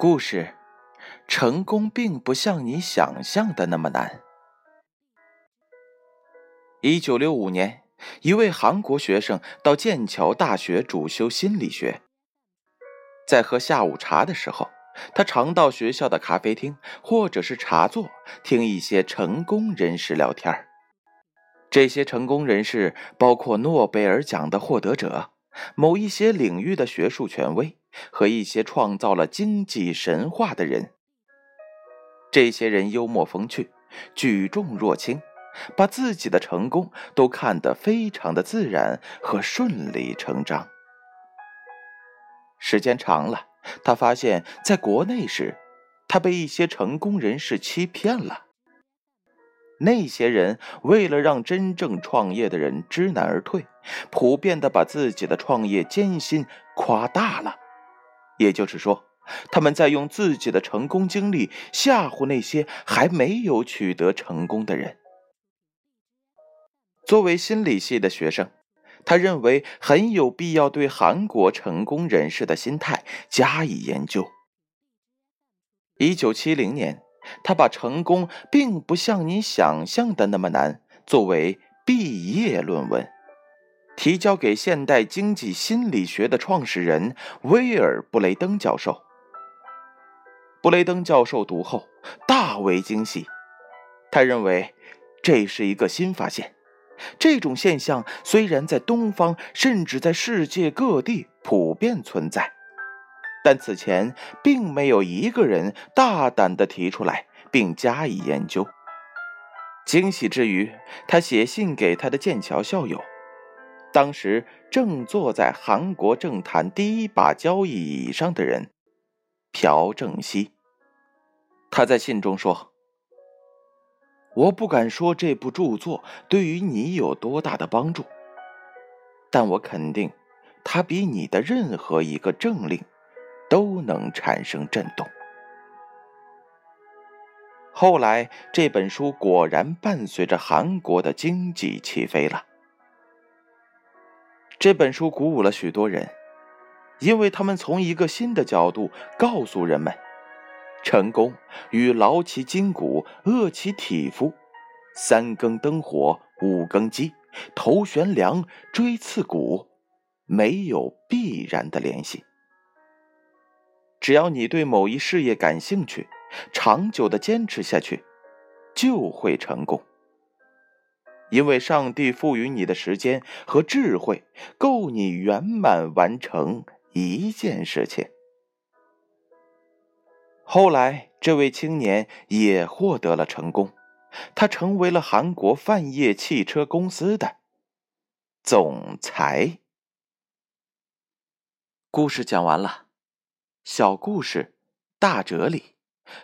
故事：成功并不像你想象的那么难。一九六五年，一位韩国学生到剑桥大学主修心理学。在喝下午茶的时候，他常到学校的咖啡厅或者是茶座听一些成功人士聊天这些成功人士包括诺贝尔奖的获得者。某一些领域的学术权威和一些创造了经济神话的人，这些人幽默风趣，举重若轻，把自己的成功都看得非常的自然和顺理成章。时间长了，他发现，在国内时，他被一些成功人士欺骗了。那些人为了让真正创业的人知难而退，普遍的把自己的创业艰辛夸大了。也就是说，他们在用自己的成功经历吓唬那些还没有取得成功的人。作为心理系的学生，他认为很有必要对韩国成功人士的心态加以研究。一九七零年。他把成功并不像你想象的那么难作为毕业论文，提交给现代经济心理学的创始人威尔·布雷登教授。布雷登教授读后大为惊喜，他认为这是一个新发现。这种现象虽然在东方，甚至在世界各地普遍存在。但此前并没有一个人大胆地提出来并加以研究。惊喜之余，他写信给他的剑桥校友，当时正坐在韩国政坛第一把交椅椅上的人朴正熙。他在信中说：“我不敢说这部著作对于你有多大的帮助，但我肯定，它比你的任何一个政令。”都能产生震动。后来，这本书果然伴随着韩国的经济起飞了。这本书鼓舞了许多人，因为他们从一个新的角度告诉人们：成功与劳其筋骨、饿其体肤、三更灯火、五更鸡、头悬梁、锥刺股没有必然的联系。只要你对某一事业感兴趣，长久的坚持下去，就会成功。因为上帝赋予你的时间和智慧，够你圆满完成一件事情。后来，这位青年也获得了成功，他成为了韩国泛业汽车公司的总裁。故事讲完了。小故事，大哲理。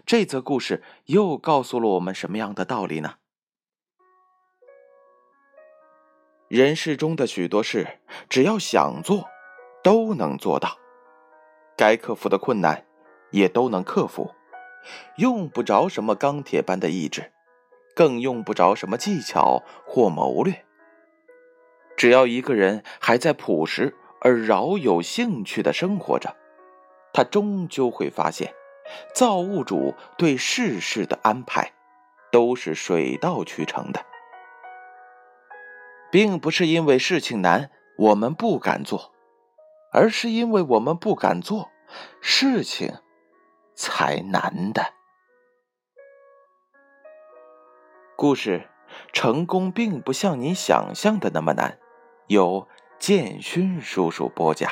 这则故事又告诉了我们什么样的道理呢？人世中的许多事，只要想做，都能做到；该克服的困难，也都能克服。用不着什么钢铁般的意志，更用不着什么技巧或谋略。只要一个人还在朴实而饶有兴趣的生活着。他终究会发现，造物主对世事的安排，都是水到渠成的，并不是因为事情难我们不敢做，而是因为我们不敢做，事情才难的。故事，成功并不像你想象的那么难，由建勋叔叔播讲。